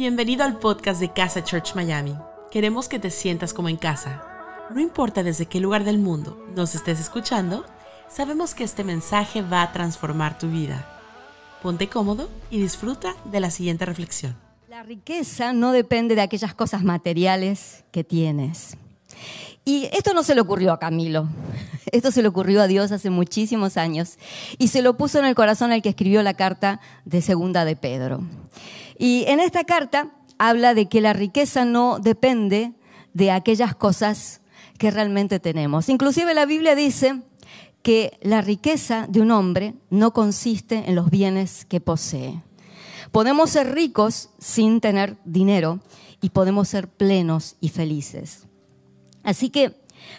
Bienvenido al podcast de Casa Church Miami. Queremos que te sientas como en casa. No importa desde qué lugar del mundo nos estés escuchando, sabemos que este mensaje va a transformar tu vida. Ponte cómodo y disfruta de la siguiente reflexión. La riqueza no depende de aquellas cosas materiales que tienes. Y esto no se le ocurrió a Camilo, esto se le ocurrió a Dios hace muchísimos años y se lo puso en el corazón al que escribió la carta de Segunda de Pedro. Y en esta carta habla de que la riqueza no depende de aquellas cosas que realmente tenemos. Inclusive la Biblia dice que la riqueza de un hombre no consiste en los bienes que posee. Podemos ser ricos sin tener dinero y podemos ser plenos y felices. Así que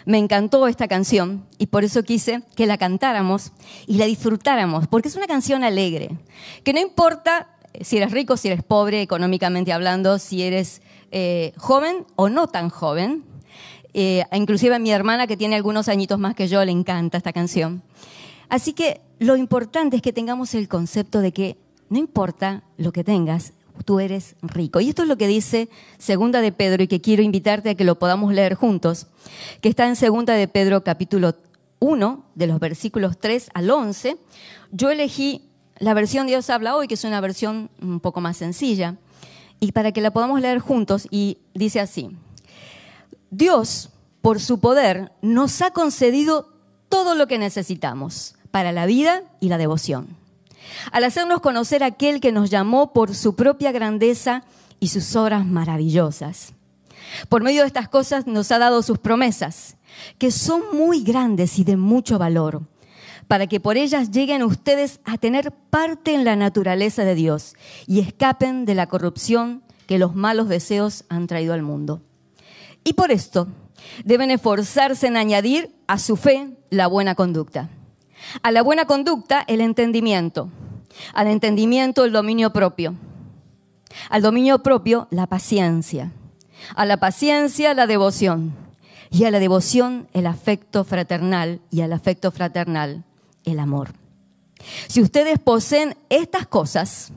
me encantó esta canción y por eso quise que la cantáramos y la disfrutáramos, porque es una canción alegre, que no importa si eres rico, si eres pobre, económicamente hablando, si eres eh, joven o no tan joven. Eh, inclusive a mi hermana, que tiene algunos añitos más que yo, le encanta esta canción. Así que lo importante es que tengamos el concepto de que no importa lo que tengas, tú eres rico. Y esto es lo que dice Segunda de Pedro y que quiero invitarte a que lo podamos leer juntos, que está en Segunda de Pedro capítulo 1, de los versículos 3 al 11. Yo elegí la versión Dios habla hoy, que es una versión un poco más sencilla, y para que la podamos leer juntos, y dice así, Dios, por su poder, nos ha concedido todo lo que necesitamos para la vida y la devoción al hacernos conocer aquel que nos llamó por su propia grandeza y sus obras maravillosas. Por medio de estas cosas nos ha dado sus promesas, que son muy grandes y de mucho valor, para que por ellas lleguen ustedes a tener parte en la naturaleza de Dios y escapen de la corrupción que los malos deseos han traído al mundo. Y por esto deben esforzarse en añadir a su fe la buena conducta. A la buena conducta el entendimiento al entendimiento el dominio propio, al dominio propio la paciencia, a la paciencia la devoción y a la devoción el afecto fraternal y al afecto fraternal el amor. Si ustedes poseen estas cosas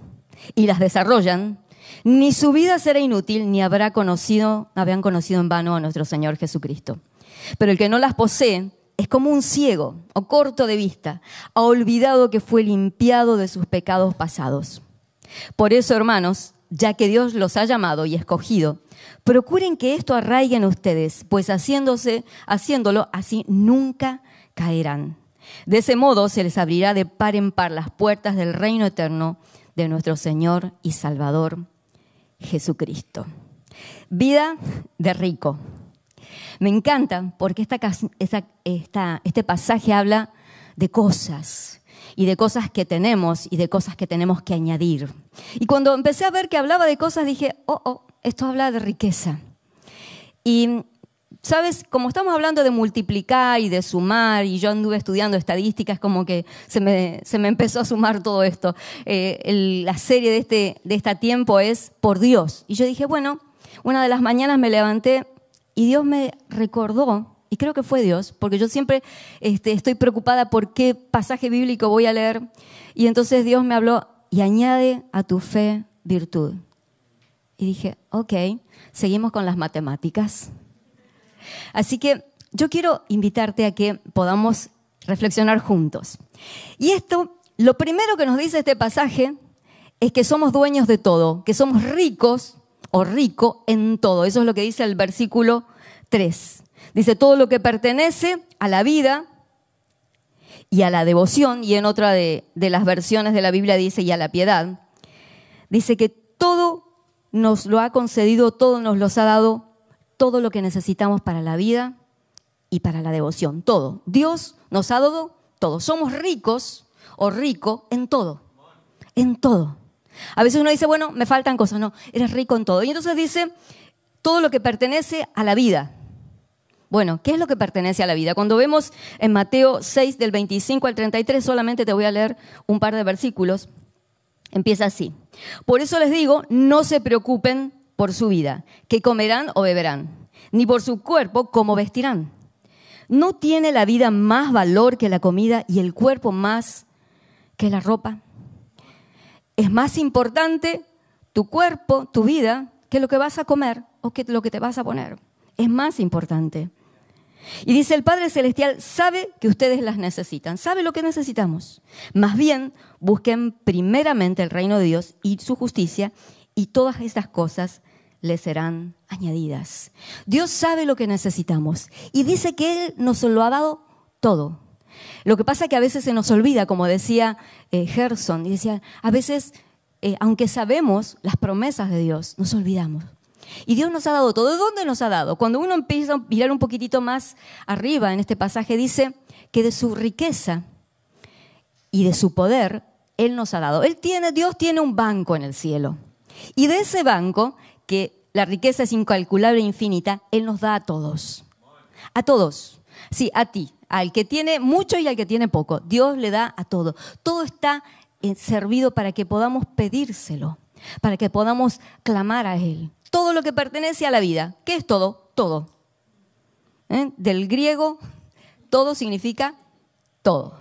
y las desarrollan, ni su vida será inútil ni habrá conocido, habían conocido en vano a nuestro Señor Jesucristo. Pero el que no las posee es como un ciego o corto de vista, ha olvidado que fue limpiado de sus pecados pasados. Por eso, hermanos, ya que Dios los ha llamado y escogido, procuren que esto arraigue en ustedes, pues haciéndose, haciéndolo así nunca caerán. De ese modo se les abrirá de par en par las puertas del reino eterno de nuestro Señor y Salvador Jesucristo. Vida de rico. Me encanta porque esta, este pasaje habla de cosas y de cosas que tenemos y de cosas que tenemos que añadir. Y cuando empecé a ver que hablaba de cosas, dije, oh, oh, esto habla de riqueza. Y, ¿sabes? Como estamos hablando de multiplicar y de sumar, y yo anduve estudiando estadísticas, como que se me, empezó a sumar todo esto. Eh, la serie de este tiempo es Por Dios. Y yo dije, bueno, una de las mañanas me levanté y Dios me recordó, y creo que fue Dios, porque yo siempre este, estoy preocupada por qué pasaje bíblico voy a leer. Y entonces Dios me habló y añade a tu fe virtud. Y dije, ok, seguimos con las matemáticas. Así que yo quiero invitarte a que podamos reflexionar juntos. Y esto, lo primero que nos dice este pasaje es que somos dueños de todo, que somos ricos o rico en todo. Eso es lo que dice el versículo 3. Dice, todo lo que pertenece a la vida y a la devoción, y en otra de, las versiones de la Biblia dice, y a la piedad, dice que todo nos lo ha concedido, todo nos lo ha dado, todo lo que necesitamos para la vida y para la devoción, todo. Dios nos ha dado todo. Somos ricos o rico en todo, en todo. A veces uno dice, bueno, me faltan cosas. No, eres rico en todo. Y entonces dice, todo lo que pertenece a la vida. Bueno, ¿qué es lo que pertenece a la vida? Cuando vemos en Mateo 6 del 25 al 33, solamente te voy a leer un par de versículos. Empieza así. Por eso les digo, no se preocupen por su vida, qué comerán o beberán, ni por su cuerpo, cómo vestirán. ¿No tiene la vida más valor que la comida y el cuerpo más que la ropa? Es más importante tu cuerpo, tu vida, que lo que vas a comer o que lo que te vas a poner. Es más importante. Y dice, el Padre Celestial sabe que ustedes las necesitan, sabe lo que necesitamos. Más bien, busquen primeramente el reino de Dios y su justicia y todas estas cosas les serán añadidas. Dios sabe lo que necesitamos y dice que Él nos lo ha dado todo. Lo que pasa es que a veces se nos olvida, como decía eh, Gerson, y decía, a veces, eh, aunque sabemos las promesas de Dios, nos olvidamos. Y Dios nos ha dado todo. ¿De dónde nos ha dado? Cuando uno empieza a mirar un poquitito más arriba en este pasaje, dice que de su riqueza y de su poder, Él nos ha dado. Él tiene, Dios tiene un banco en el cielo. Y de ese banco, que la riqueza es incalculable e infinita, Él nos da a todos. A todos. Sí, a ti, al que tiene mucho y al que tiene poco. Dios le da a todo. Todo está eh, servido para que podamos pedírselo, para que podamos clamar a Él. Todo lo que pertenece a la vida. ¿Qué es todo? Todo. ¿Eh? Del griego, todo significa todo.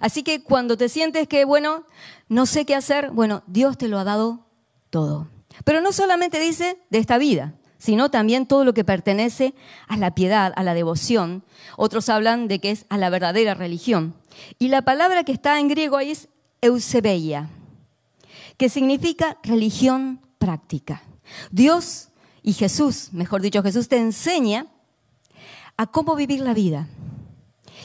Así que cuando te sientes que, bueno, no sé qué hacer, bueno, Dios te lo ha dado todo. Pero no solamente dice de esta vida, sino también todo lo que pertenece a la piedad, a la devoción. Otros hablan de que es a la verdadera religión. Y la palabra que está en griego ahí es eusebeia, que significa religión práctica. Dios y Jesús, mejor dicho, Jesús te enseña a cómo vivir la vida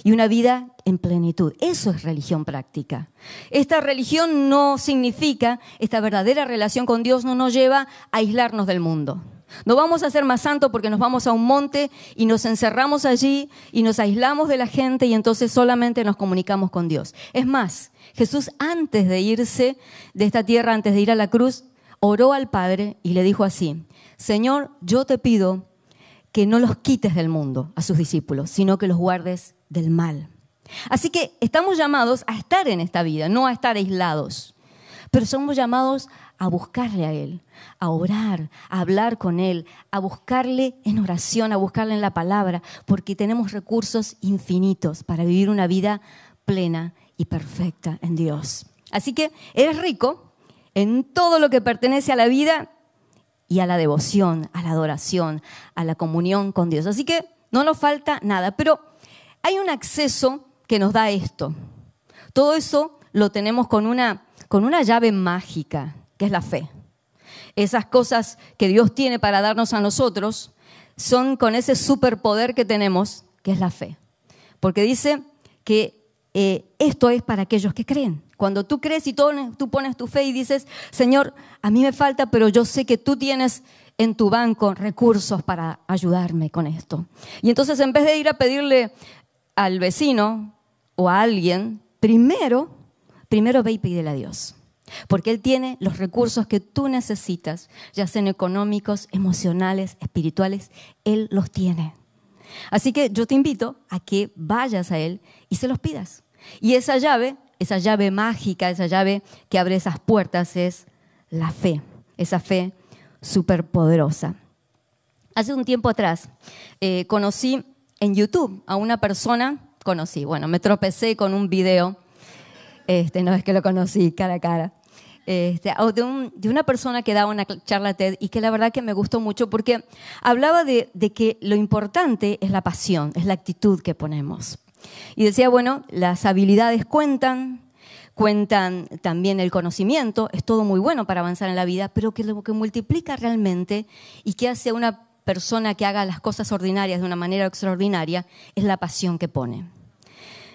y una vida en plenitud. Eso es religión práctica. Esta religión no significa, esta verdadera relación con Dios no nos lleva a aislarnos del mundo. No vamos a ser más santos porque nos vamos a un monte y nos encerramos allí y nos aislamos de la gente y entonces solamente nos comunicamos con Dios. Es más, Jesús antes de irse de esta tierra, antes de ir a la cruz, oró al Padre y le dijo así, Señor, yo te pido que no los quites del mundo a sus discípulos, sino que los guardes del mal. Así que estamos llamados a estar en esta vida, no a estar aislados, pero somos llamados a buscarle a Él, a orar, a hablar con Él, a buscarle en oración, a buscarle en la palabra, porque tenemos recursos infinitos para vivir una vida plena y perfecta en Dios. Así que eres rico en todo lo que pertenece a la vida y a la devoción, a la adoración, a la comunión con Dios. Así que no nos falta nada, pero hay un acceso que nos da esto. Todo eso lo tenemos con una, con una llave mágica, que es la fe. Esas cosas que Dios tiene para darnos a nosotros son con ese superpoder que tenemos, que es la fe. Porque dice que eh, esto es para aquellos que creen. Cuando tú crees y tú pones tu fe y dices, Señor, a mí me falta, pero yo sé que tú tienes en tu banco recursos para ayudarme con esto. Y entonces en vez de ir a pedirle al vecino o a alguien, primero, primero ve y pídele a Dios. Porque Él tiene los recursos que tú necesitas, ya sean económicos, emocionales, espirituales, Él los tiene. Así que yo te invito a que vayas a Él y se los pidas. Y esa llave, esa llave mágica, esa llave que abre esas puertas es la fe, esa fe superpoderosa. Hace un tiempo atrás eh, conocí en YouTube a una persona, conocí, bueno, me tropecé con un video, este, no es que lo conocí cara a cara, este, de, una persona que daba una charla TED y que la verdad que me gustó mucho porque hablaba de, que lo importante es la pasión, es la actitud que ponemos. Y decía, bueno, las habilidades cuentan, cuentan también el conocimiento, es todo muy bueno para avanzar en la vida, pero que lo que multiplica realmente y que hace una persona que haga las cosas ordinarias de una manera extraordinaria es la pasión que pone.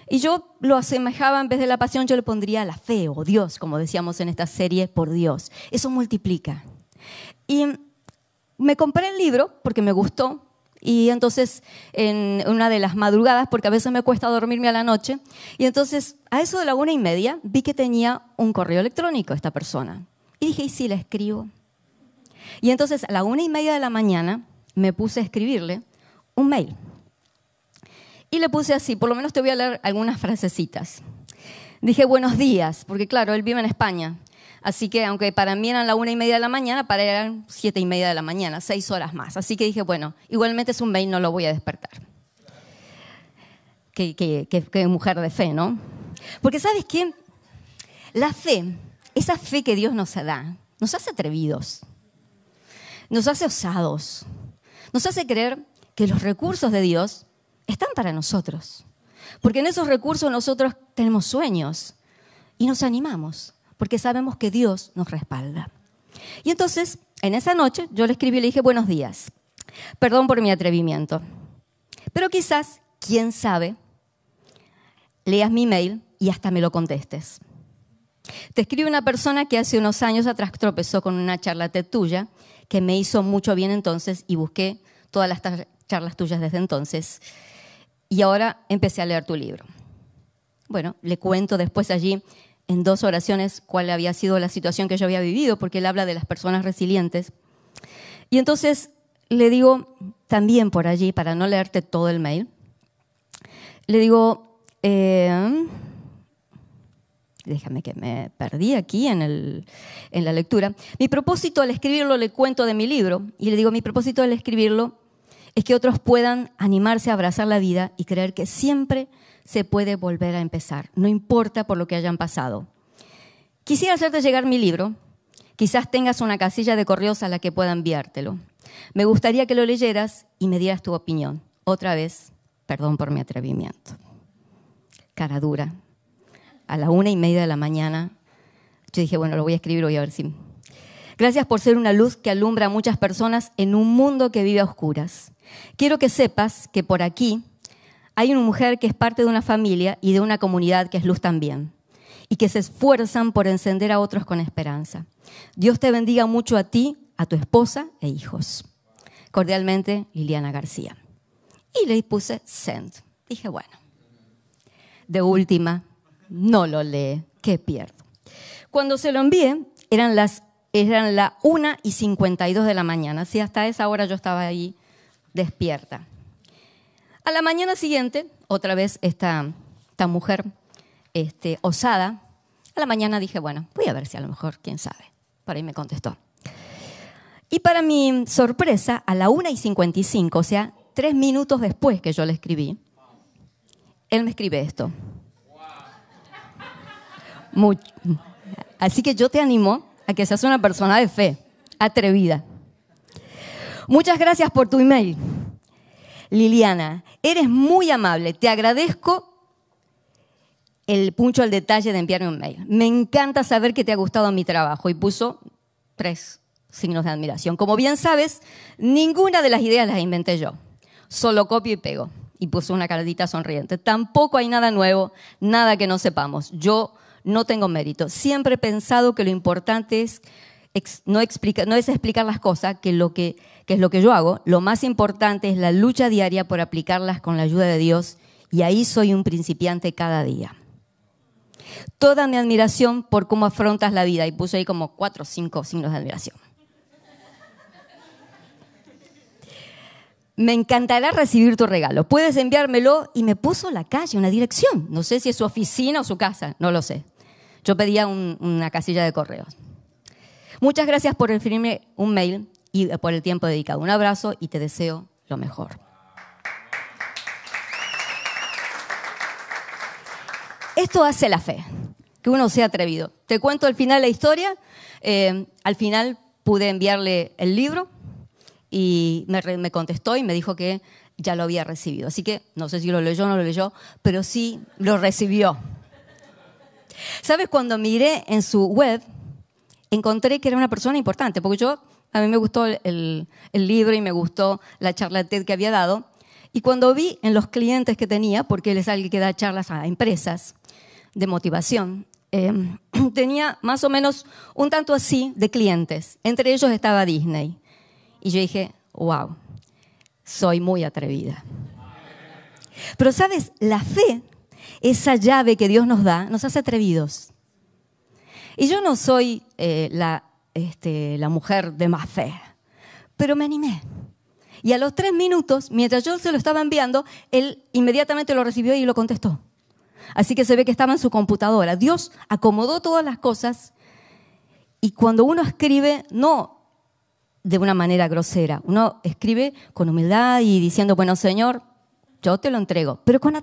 Y yo lo asemejaba, en vez de la pasión, yo le pondría la fe o Dios, como decíamos en esta serie, por Dios. Eso multiplica. Y me compré el libro porque me gustó. Y entonces, en una de las madrugadas, porque a veces me cuesta dormirme a la noche, y entonces a eso de la una y media vi que tenía un correo electrónico esta persona. Y dije, ¿y si la escribo? Y entonces a la una y media de la mañana me puse a escribirle un mail. Y le puse así, por lo menos te voy a leer algunas frasecitas. Dije buenos días, porque claro, él vive en España. Así que aunque para mí eran la una y media de la mañana, para él eran siete y media de la mañana, seis horas más. Así que dije, bueno, igualmente es un mail, no lo voy a despertar. Qué, qué mujer de fe, ¿no? Porque sabes qué? La fe, esa fe que Dios nos da, nos hace atrevidos, nos hace osados, nos hace creer que los recursos de Dios están para nosotros. Porque en esos recursos nosotros tenemos sueños y nos animamos, porque sabemos que Dios nos respalda. Y entonces, en esa noche, yo le escribí y le dije, buenos días, perdón por mi atrevimiento, pero quizás, quién sabe, leas mi mail y hasta me lo contestes. Te escribe una persona que hace unos años atrás tropezó con una charla tuya que me hizo mucho bien entonces y busqué todas las charlas tuyas desde entonces. Y ahora empecé a leer tu libro. Bueno, le cuento después allí en dos oraciones cuál había sido la situación que yo había vivido, porque él habla de las personas resilientes. Y entonces le digo también por allí, para no leerte todo el mail, le digo, eh, déjame que me perdí aquí en, en la lectura, mi propósito al escribirlo, le cuento de mi libro, y le digo, mi propósito al escribirlo es que otros puedan animarse a abrazar la vida y creer que siempre se puede volver a empezar, no importa por lo que hayan pasado. Quisiera hacerte llegar mi libro, quizás tengas una casilla de correos a la que pueda enviártelo. Me gustaría que lo leyeras y me dieras tu opinión. Otra vez, perdón por mi atrevimiento. Cara dura. A la una y media de la mañana, yo dije, bueno, lo voy a escribir, voy a ver si... Gracias por ser una luz que alumbra a muchas personas en un mundo que vive a oscuras. Quiero que sepas que por aquí hay una mujer que es parte de una familia y de una comunidad que es luz también, y que se esfuerzan por encender a otros con esperanza. Dios te bendiga mucho a ti, a tu esposa e hijos. Cordialmente, Liliana García. Y le puse send. Dije, bueno, de última, no lo lee, ¿qué pierdo? Cuando se lo envié, eran las eran la 1 y 52 de la mañana, así hasta esa hora yo estaba ahí despierta. A la mañana siguiente, otra vez esta, esta mujer este, osada, a la mañana dije, bueno, voy a ver si a lo mejor, quién sabe. Por ahí me contestó. Y para mi sorpresa, a la 1 y 55, o sea, tres minutos después que yo le escribí, él me escribe esto. Así que yo te animo a que seas una persona de fe, atrevida. Muchas gracias por tu email. Liliana, eres muy amable. Te agradezco el puncho al detalle de enviarme un mail. Me encanta saber que te ha gustado mi trabajo y puso tres signos de admiración. Como bien sabes, ninguna de las ideas las inventé yo. Solo copio y pego. Y puso una caradita sonriente. Tampoco hay nada nuevo, nada que no sepamos. Yo no tengo mérito. Siempre he pensado que lo importante es no, es explicar las cosas, que es lo que yo hago. Lo más importante es la lucha diaria por aplicarlas con la ayuda de Dios y ahí soy un principiante cada día. Toda mi admiración por cómo afrontas la vida y puse ahí como cuatro o cinco signos de admiración. Me encantará recibir tu regalo. Puedes enviármelo y me puso la calle, una dirección. No sé si es su oficina o su casa, no lo sé. Yo pedía una casilla de correos. Muchas gracias por escribirme un mail y por el tiempo dedicado. Un abrazo y te deseo lo mejor. Esto hace la fe, que uno sea atrevido. Te cuento al final la historia. Eh, al final pude enviarle el libro y me, contestó y me dijo que ya lo había recibido. Así que no sé si lo leyó o no lo leyó, pero sí lo recibió. ¿Sabes? Cuando miré en su web, encontré que era una persona importante, porque yo, a mí me gustó el, libro y me gustó la charla TED que había dado, y cuando vi en los clientes que tenía, porque él es alguien que da charlas a empresas de motivación, em, tenía más o menos un tanto así de clientes. Entre ellos estaba Disney. Y yo dije, wow, soy muy atrevida. Pero sabes, la fe, esa llave que Dios nos da, nos hace atrevidos. Y yo no soy eh, la, este, la mujer de más fe, pero me animé. Y a los tres minutos, mientras yo se lo estaba enviando, él inmediatamente lo recibió y lo contestó. Así que se ve que estaba en su computadora. Dios acomodó todas las cosas y cuando uno escribe, no de una manera grosera, uno escribe con humildad y diciendo, bueno, Señor, yo te lo entrego, pero con,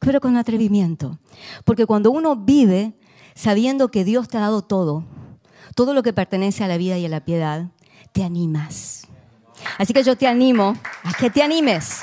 pero con atrevimiento. Porque cuando uno vive sabiendo que Dios te ha dado todo. Todo lo que pertenece a la vida y a la piedad, te animas. Así que yo te animo a que te animes.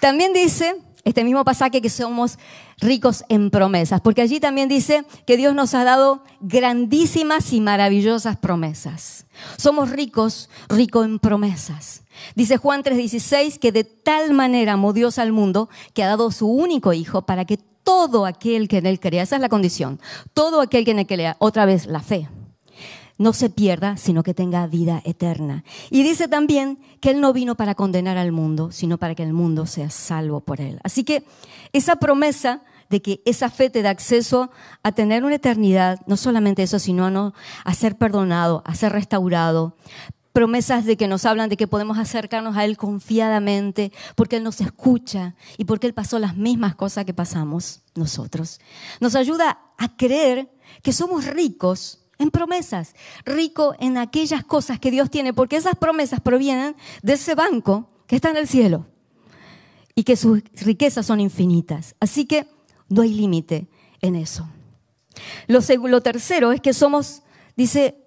También dice este mismo pasaje que somos ricos en promesas, porque allí también dice que Dios nos ha dado grandísimas y maravillosas promesas. Somos ricos, ricos en promesas. Dice Juan 3:16 que de tal manera amó Dios al mundo que ha dado su único hijo para que todo aquel que en él crea, esa es la condición, todo aquel que en él crea, otra vez la fe, no se pierda, sino que tenga vida eterna. Y dice también que Él no vino para condenar al mundo, sino para que el mundo sea salvo por Él. Así que esa promesa de que esa fe te da acceso a tener una eternidad, no solamente eso, sino a, ser perdonado, a ser restaurado. Promesas de que nos hablan de que podemos acercarnos a Él confiadamente, porque Él nos escucha y porque Él pasó las mismas cosas que pasamos nosotros. Nos ayuda a creer que somos ricos en promesas, rico en aquellas cosas que Dios tiene, porque esas promesas provienen de ese banco que está en el cielo y que sus riquezas son infinitas. Así que no hay límite en eso. Lo, lo tercero es que somos, dice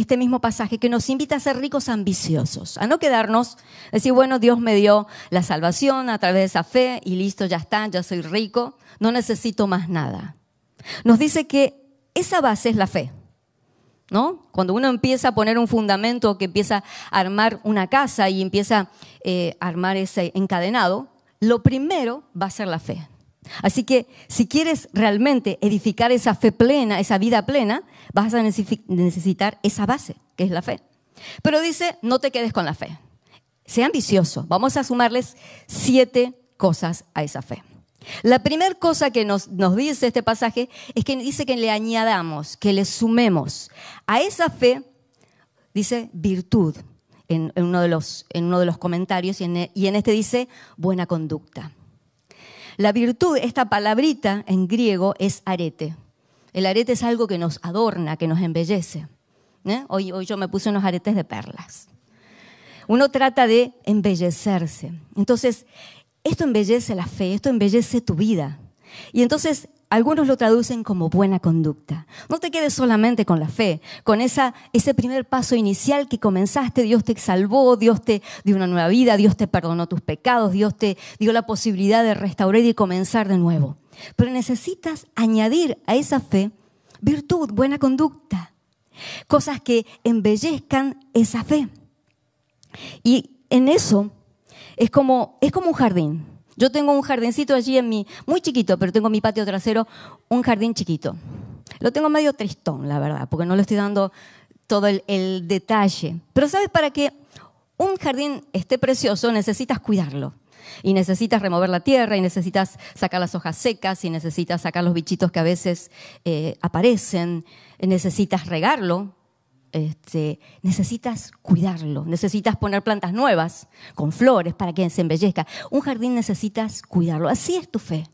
este mismo pasaje, que nos invita a ser ricos ambiciosos, a no quedarnos, decir, bueno, Dios me dio la salvación a través de esa fe y listo, ya está, ya soy rico, no necesito más nada. Nos dice que esa base es la fe. ¿No? Cuando uno empieza a poner un fundamento, que empieza a armar una casa y empieza eh, a armar ese encadenado, lo primero va a ser la fe. Así que si quieres realmente edificar esa fe plena, esa vida plena, vas a necesitar esa base, que es la fe. Pero dice, no te quedes con la fe. Sea ambicioso. Vamos a sumarles siete cosas a esa fe. La primera cosa que nos, dice este pasaje es que dice que le añadamos, que le sumemos a esa fe, dice virtud en, uno, de los, en uno de los comentarios y en, y en este dice buena conducta. La virtud, esta palabrita en griego es arete. El arete es algo que nos adorna, que nos embellece. ¿eh? Hoy, hoy yo me puse unos aretes de perlas. Uno trata de embellecerse. Entonces, esto embellece la fe, esto embellece tu vida. Y entonces algunos lo traducen como buena conducta. No te quedes solamente con la fe, con esa, ese primer paso inicial que comenzaste, Dios te salvó, Dios te dio una nueva vida, Dios te perdonó tus pecados, Dios te dio la posibilidad de restaurar y comenzar de nuevo. Pero necesitas añadir a esa fe virtud, buena conducta, cosas que embellezcan esa fe. Y en eso es como, es como un jardín. Yo tengo un jardincito allí en mi, muy chiquito, pero tengo en mi patio trasero un jardín chiquito. Lo tengo medio tristón, la verdad, porque no le estoy dando todo el, detalle. Pero sabes, para que un jardín esté precioso necesitas cuidarlo. Y necesitas remover la tierra, y necesitas sacar las hojas secas, y necesitas sacar los bichitos que a veces eh, aparecen, necesitas regarlo, este, necesitas cuidarlo, necesitas poner plantas nuevas con flores para que se embellezca. Un jardín necesitas cuidarlo. Así es tu fe.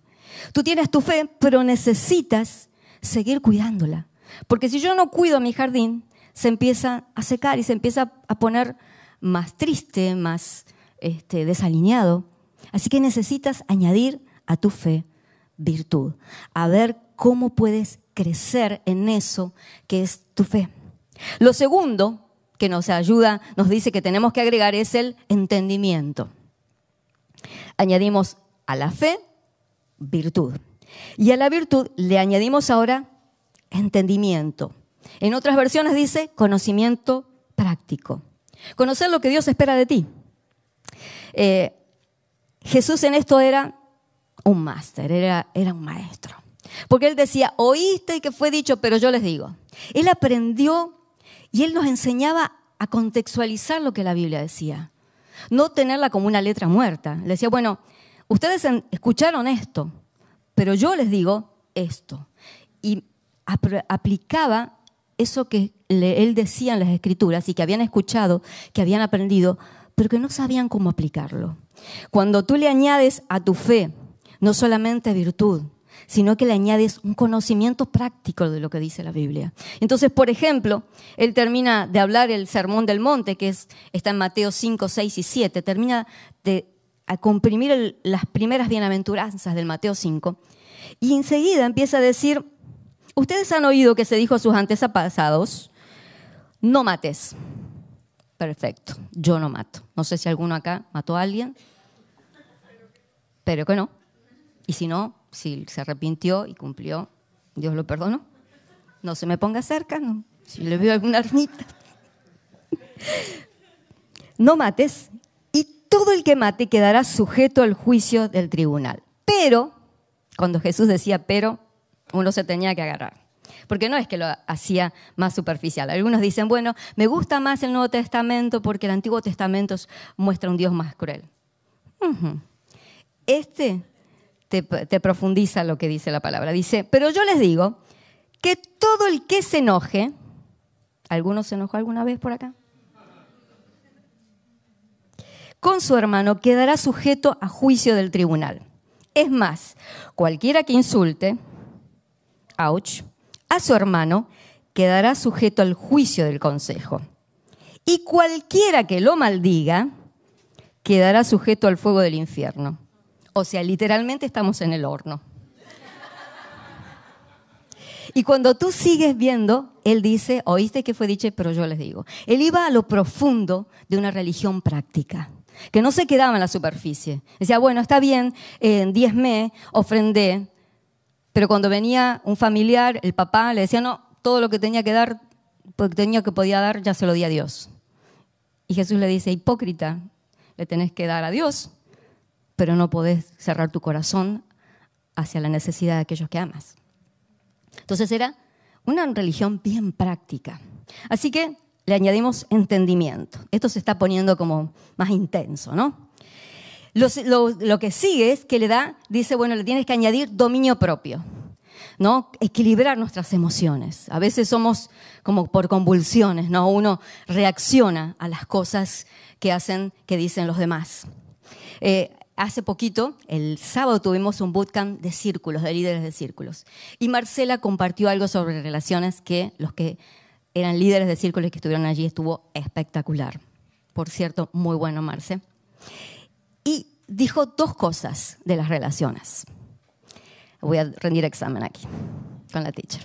Tú tienes tu fe, pero necesitas seguir cuidándola. Porque si yo no cuido mi jardín, se empieza a secar y se empieza a poner más triste, más este, desalineado. Así que necesitas añadir a tu fe virtud, a ver cómo puedes crecer en eso que es tu fe. Lo segundo que nos ayuda, nos dice que tenemos que agregar es el entendimiento. Añadimos a la fe virtud. Y a la virtud le añadimos ahora entendimiento. En otras versiones dice conocimiento práctico. Conocer lo que Dios espera de ti. Eh, Jesús en esto era un máster, era, era un maestro. Porque él decía, oíste que fue dicho, pero yo les digo. Él aprendió y él nos enseñaba a contextualizar lo que la Biblia decía, no tenerla como una letra muerta. Le decía, bueno, ustedes escucharon esto, pero yo les digo esto. Y aplicaba eso que él decía en las escrituras y que habían escuchado, que habían aprendido, pero que no sabían cómo aplicarlo. Cuando tú le añades a tu fe no solamente virtud, sino que le añades un conocimiento práctico de lo que dice la Biblia. Entonces, por ejemplo, él termina de hablar el Sermón del Monte, que es, está en Mateo 5, 6 y 7, termina de comprimir las primeras bienaventuranzas del Mateo 5, y enseguida empieza a decir, Ustedes han oído que se dijo a sus antepasados, no mates. Perfecto, yo no mato. No sé si alguno acá mató a alguien, pero que no. Y si no, si se arrepintió y cumplió, Dios lo perdonó. No se me ponga cerca, no. si le veo alguna ermita. No mates y todo el que mate quedará sujeto al juicio del tribunal. Pero, cuando Jesús decía pero, uno se tenía que agarrar. Porque no es que lo hacía más superficial. Algunos dicen, bueno, me gusta más el Nuevo Testamento porque el Antiguo Testamento muestra un Dios más cruel. Este te, profundiza lo que dice la palabra. Dice, pero yo les digo que todo el que se enoje, ¿alguno se enojó alguna vez por acá? Con su hermano quedará sujeto a juicio del tribunal. Es más, cualquiera que insulte, ouch, a su hermano quedará sujeto al juicio del consejo. Y cualquiera que lo maldiga quedará sujeto al fuego del infierno. O sea, literalmente estamos en el horno. Y cuando tú sigues viendo, él dice, oíste que fue dicho, pero yo les digo. Él iba a lo profundo de una religión práctica, que no se quedaba en la superficie. Decía, bueno, está bien, en diezme, ofrendé, pero cuando venía un familiar, el papá le decía, no, todo lo que tenía que dar, porque tenía que podía dar, ya se lo di a Dios. Y Jesús le dice, hipócrita, le tenés que dar a Dios, pero no podés cerrar tu corazón hacia la necesidad de aquellos que amas. Entonces era una religión bien práctica. Así que le añadimos entendimiento. Esto se está poniendo como más intenso, ¿no? Lo, que sigue es que le da, dice, bueno, le tienes que añadir dominio propio, ¿no? Equilibrar nuestras emociones. A veces somos como por convulsiones, ¿no? Uno reacciona a las cosas que hacen, que dicen los demás. Eh, hace poquito, el sábado, tuvimos un bootcamp de círculos, de líderes de círculos. Y Marcela compartió algo sobre relaciones que los que eran líderes de círculos que estuvieron allí estuvo espectacular. Por cierto, muy bueno, Marce y dijo dos cosas de las relaciones. Voy a rendir examen aquí con la teacher.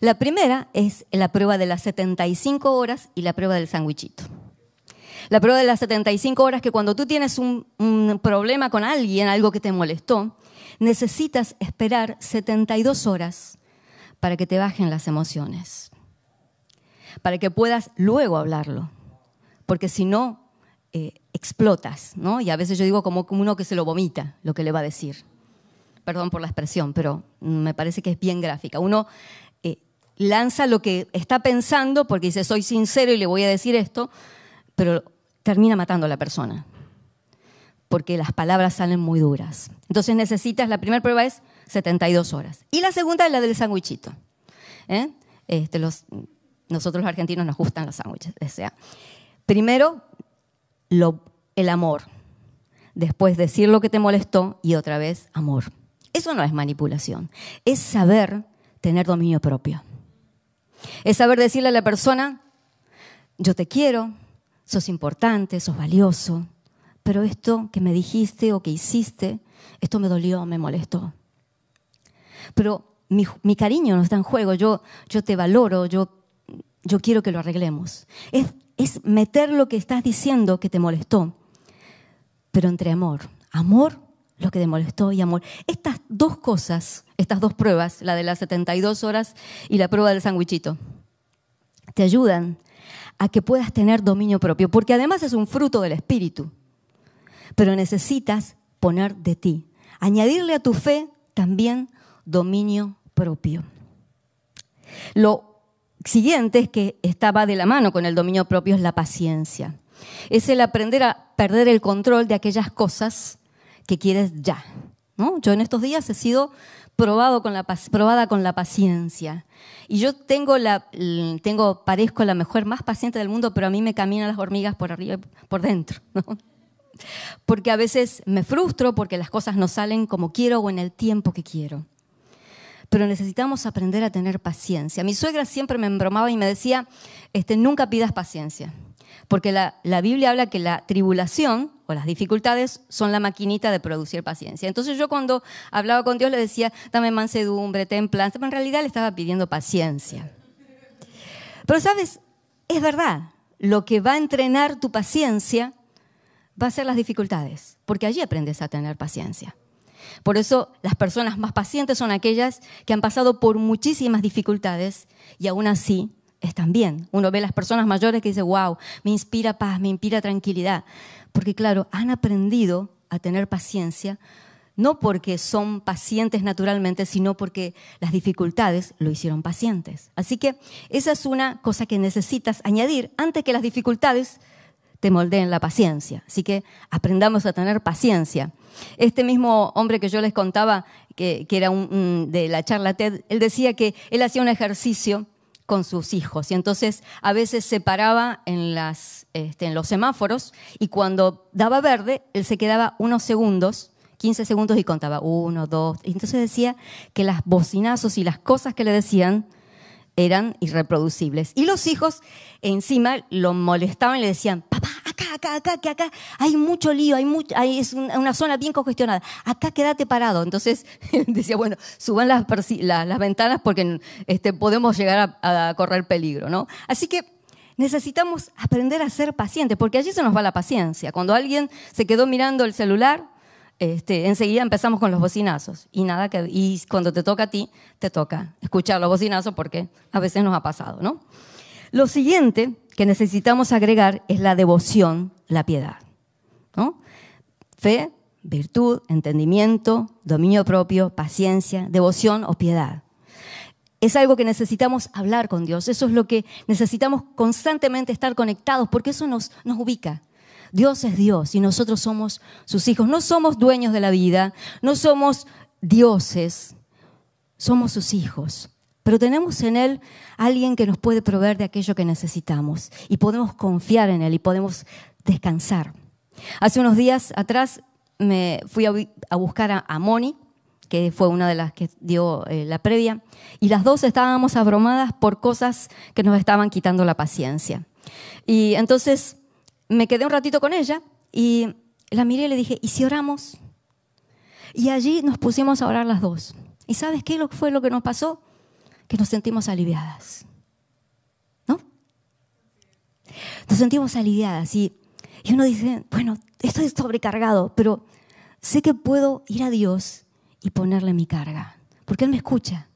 La primera es la prueba de las 75 horas y la prueba del sandwichito. La prueba de las 75 horas que cuando tú tienes un, un, problema con alguien, algo que te molestó, necesitas esperar 72 horas para que te bajen las emociones, para que puedas luego hablarlo, porque si no, eh, explotas, ¿no? Y a veces yo digo como uno que se lo vomita, lo que le va a decir. Perdón por la expresión, pero me parece que es bien gráfica. Uno eh, lanza lo que está pensando porque dice, soy sincero y le voy a decir esto, pero termina matando a la persona, porque las palabras salen muy duras. Entonces necesitas, la primera prueba es 72 horas. Y la segunda es la del sándwichito. ¿eh? Este, nosotros los argentinos nos gustan los sándwiches. O primero el amor. Después decir lo que te molestó y otra vez amor. Eso no es manipulación, es saber tener dominio propio. Es saber decirle a la persona, yo te quiero, sos importante, sos valioso, pero esto que me dijiste o que hiciste, esto me dolió, me molestó. Pero mi, cariño no está en juego, yo, te valoro, yo, yo quiero que lo arreglemos. Es es meter lo que estás diciendo que te molestó, pero entre amor. Amor, lo que te molestó y amor. Estas dos cosas, estas dos pruebas, la de las 72 horas y la prueba del sandwichito, te ayudan a que puedas tener dominio propio, porque además es un fruto del Espíritu. Pero necesitas poner de ti, añadirle a tu fe también dominio propio. Lo siguiente es que estaba de la mano con el dominio propio es la paciencia. Es el aprender a perder el control de aquellas cosas que quieres ya. ¿No? Yo en estos días he sido probado con la, probada con la paciencia. Y yo tengo la, tengo, parezco la mejor, más paciente del mundo, pero a mí me caminan las hormigas por arriba por dentro. Porque a veces me frustro porque las cosas no salen como quiero o en el tiempo que quiero pero necesitamos aprender a tener paciencia. Mi suegra siempre me embromaba y me decía, este, nunca pidas paciencia, Porque la, la, Biblia habla que la tribulación o las dificultades son la maquinita de producir paciencia. Entonces yo cuando hablaba con Dios le decía, dame mansedumbre, templanza, pero en realidad le estaba pidiendo paciencia. Pero sabes, es verdad, lo que va a entrenar tu paciencia va a ser las dificultades, porque allí aprendes a tener paciencia. Por eso las personas más pacientes son aquellas que han pasado por muchísimas dificultades y aún así están bien. Uno ve las personas mayores que dice, wow, me inspira paz, me inspira tranquilidad. Porque claro, han aprendido a tener paciencia, no porque son pacientes naturalmente, sino porque las dificultades lo hicieron pacientes. Así que esa es una cosa que necesitas añadir antes que las dificultades te moldeen la paciencia. Así que aprendamos a tener paciencia. Este mismo hombre que yo les contaba, que, era un, de la charla TED, él decía que él hacía un ejercicio con sus hijos y entonces a veces se paraba este, en los semáforos y cuando daba verde, él se quedaba unos segundos 15 segundos y contaba uno, dos. Y entonces decía que las bocinazos y las cosas que le decían eran irreproducibles. Y los hijos encima lo molestaban y le decían, acá, acá, acá, que acá hay mucho lío, hay, mucho, es una zona bien congestionada, acá quédate parado. Entonces decía, bueno, suban las, las, ventanas porque este, podemos llegar a, a, correr peligro. ¿no? Así que necesitamos aprender a ser pacientes, porque allí se nos va la paciencia. Cuando alguien se quedó mirando el celular, este, enseguida empezamos con los bocinazos. Y nada que, y cuando te toca a ti, te toca escuchar los bocinazos porque a veces nos ha pasado, ¿no? Lo siguiente que necesitamos agregar es la devoción, la piedad. ¿no? Fe, virtud, entendimiento, dominio propio, paciencia, devoción o piedad. Es algo que necesitamos hablar con Dios, eso es lo que necesitamos constantemente estar conectados, porque eso nos, nos ubica. Dios es Dios y nosotros somos sus hijos. No somos dueños de la vida, no somos dioses, somos sus hijos. Pero tenemos en Él alguien que nos puede proveer de aquello que necesitamos y podemos confiar en Él y podemos descansar. Hace unos días atrás me fui a, buscar a, Moni, que fue una de las que dio eh, la previa, y las dos estábamos abrumadas por cosas que nos estaban quitando la paciencia. Y entonces me quedé un ratito con ella y la miré y le dije, ¿y si oramos? Y allí nos pusimos a orar las dos. ¿Y sabes qué fue lo que nos pasó? Que nos sentimos aliviadas. ¿No? Nos sentimos aliviadas y, y uno dice, bueno, estoy sobrecargado, pero sé que puedo ir a Dios y ponerle mi carga, porque Él me escucha,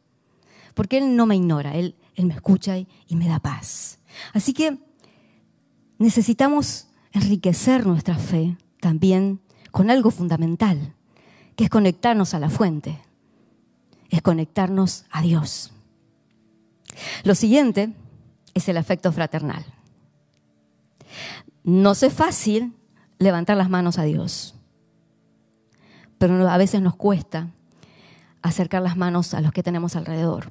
porque Él no me ignora, Él, él me escucha y, y me da paz. Así que necesitamos enriquecer nuestra fe también con algo fundamental, que es conectarnos a la fuente, es conectarnos a Dios. Lo siguiente es el afecto fraternal. No es fácil levantar las manos a Dios, pero a veces nos cuesta acercar las manos a los que tenemos alrededor.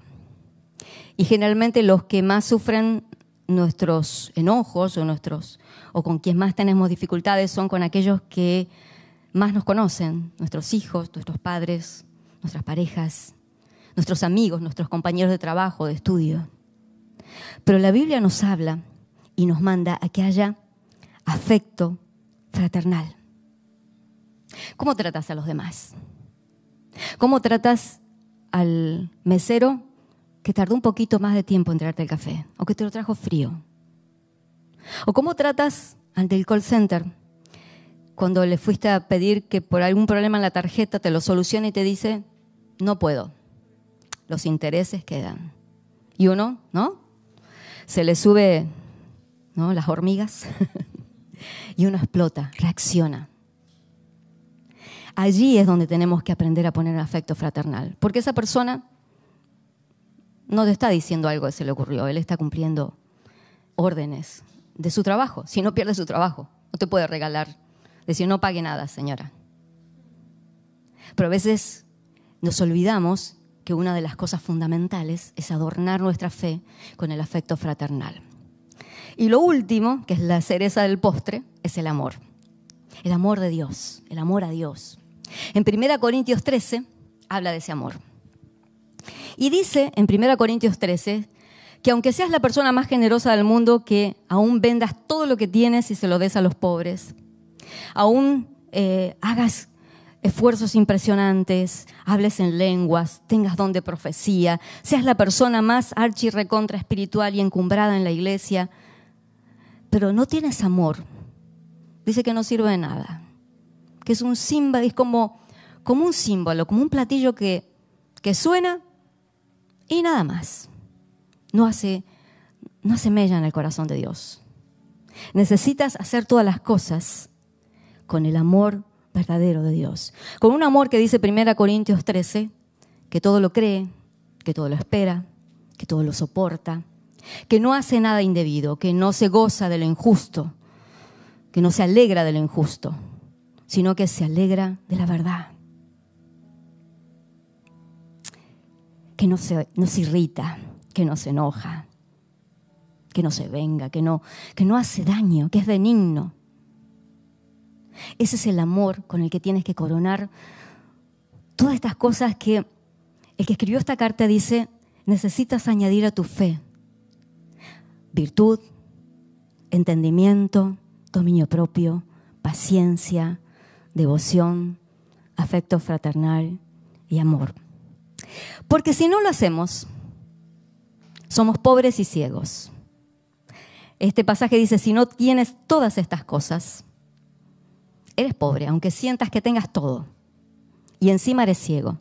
Y generalmente los que más sufren nuestros enojos o, nuestros, o con quien más tenemos dificultades son con aquellos que más nos conocen, nuestros hijos, nuestros padres, nuestras parejas, nuestros amigos, nuestros compañeros de trabajo, de estudio. Pero la Biblia nos habla y nos manda a que haya afecto fraternal. ¿Cómo tratas a los demás? ¿Cómo tratas al mesero que tardó un poquito más de tiempo en traerte el café o que te lo trajo frío? ¿O cómo tratas ante el call center cuando le fuiste a pedir que por algún problema en la tarjeta te lo solucione y te dice, no puedo, los intereses quedan? Y uno, ¿no? Se le sube, ¿no? Las hormigas y uno explota, reacciona. Allí es donde tenemos que aprender a poner afecto fraternal, porque esa persona no te está diciendo algo que se le ocurrió, él está cumpliendo órdenes de su trabajo. Si no pierde su trabajo, no te puede regalar, decir no pague nada, señora. Pero a veces nos olvidamos que una de las cosas fundamentales es adornar nuestra fe con el afecto fraternal. Y lo último, que es la cereza del postre, es el amor. El amor de Dios, el amor a Dios. En 1 Corintios 13 habla de ese amor. Y dice en 1 Corintios 13 que aunque seas la persona más generosa del mundo, que aún vendas todo lo que tienes y se lo des a los pobres. Aún eh, hagas esfuerzos impresionantes, hables en lenguas, tengas don de profecía, seas la persona más archi recontra espiritual y encumbrada en la iglesia, pero no tienes amor, dice que no sirve de nada, que es un símbolo, es como, como un símbolo, como un platillo que, que suena y nada más. No hace, no hace mella en el corazón de Dios. Necesitas hacer todas las cosas con el amor verdadero de Dios. Con un amor que dice 1 Corintios 13, que todo lo cree, que todo lo espera, que todo lo soporta, que no hace nada indebido, que no se goza de lo injusto, que no se alegra de lo injusto, sino que se alegra de la verdad. Que no se, no se irrita, que no se enoja, que no se venga, que no, que no hace daño, que es benigno ese es el amor con el que tienes que coronar todas estas cosas que el que escribió esta carta dice, necesitas añadir a tu fe virtud, entendimiento, dominio propio, paciencia, devoción, afecto fraternal y amor. Porque si no lo hacemos, somos pobres y ciegos. Este pasaje dice, si no tienes todas estas cosas, eres pobre, aunque sientas que tengas todo. Y encima eres ciego.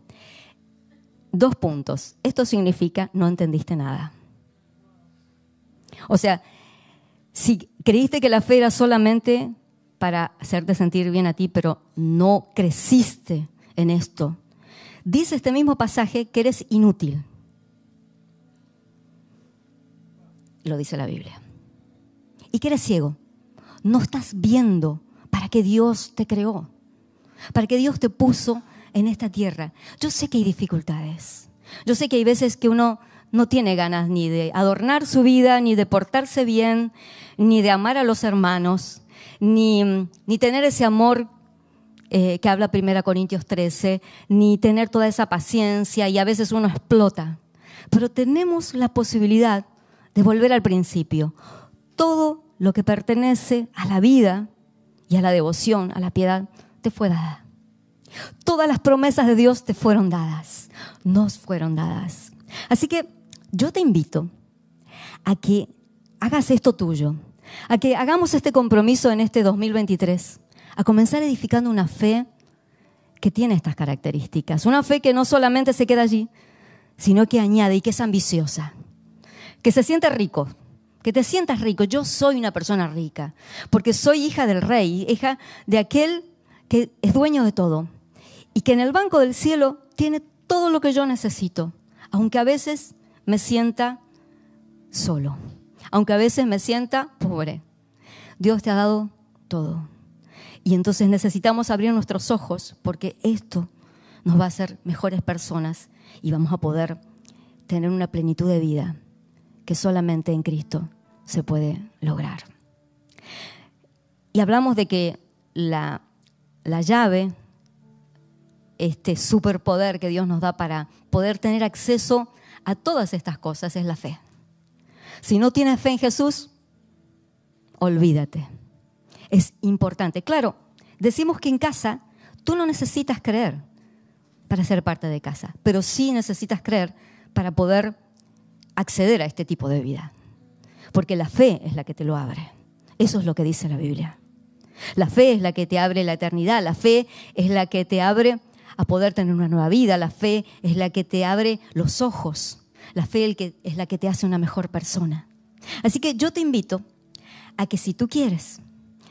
Dos puntos. Esto significa no entendiste nada. O sea, si creíste que la fe era solamente para hacerte sentir bien a ti, pero no creciste en esto, dice este mismo pasaje que eres inútil. Lo dice la Biblia. Y que eres ciego. No estás viendo para que Dios te creó, para que Dios te puso en esta tierra. Yo sé que hay dificultades. Yo sé que hay veces que uno no tiene ganas ni de adornar su vida, ni de portarse bien, ni de amar a los hermanos, ni, ni tener ese amor eh, que habla 1 Corintios 13, ni tener toda esa paciencia y a veces uno explota. Pero tenemos la posibilidad de volver al principio. Todo lo que pertenece a la vida y a la devoción, a la piedad, te fue dada. Todas las promesas de Dios te fueron dadas, nos fueron dadas. Así que yo te invito a que hagas esto tuyo, a que hagamos este compromiso en este 2023, a comenzar edificando una fe que tiene estas características, una fe que no solamente se queda allí, sino que añade y que es ambiciosa, que se siente rico, que te sientas rico. Yo soy una persona rica, porque soy hija del rey, hija de aquel que es dueño de todo y que en el banco del cielo tiene todo lo que yo necesito, aunque a veces me sienta solo, aunque a veces me sienta pobre. Dios te ha dado todo. Y entonces necesitamos abrir nuestros ojos porque esto nos va a hacer mejores personas y vamos a poder tener una plenitud de vida que solamente en Cristo se puede lograr. Y hablamos de que la, la llave, este superpoder que Dios nos da para poder tener acceso a todas estas cosas es la fe. Si no tienes fe en Jesús, olvídate. Es importante. Claro, decimos que en casa tú no necesitas creer para ser parte de casa, pero sí necesitas creer para poder acceder a este tipo de vida. Porque la fe es la que te lo abre. Eso es lo que dice la Biblia. La fe es la que te abre la eternidad. La fe es la que te abre a poder tener una nueva vida. La fe es la que te abre los ojos. La fe es la que te hace una mejor persona. Así que yo te invito a que si tú quieres,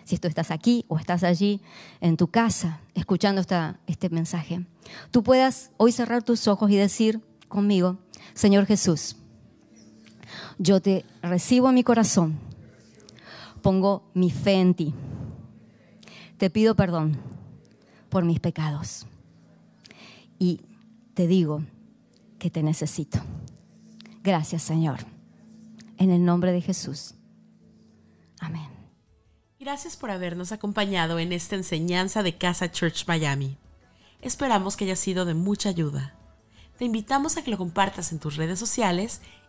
si tú estás aquí o estás allí en tu casa escuchando esta, este mensaje, tú puedas hoy cerrar tus ojos y decir conmigo, Señor Jesús, yo te recibo en mi corazón, pongo mi fe en ti. Te pido perdón por mis pecados y te digo que te necesito. Gracias Señor. En el nombre de Jesús. Amén. Gracias por habernos acompañado en esta enseñanza de Casa Church Miami. Esperamos que haya sido de mucha ayuda. Te invitamos a que lo compartas en tus redes sociales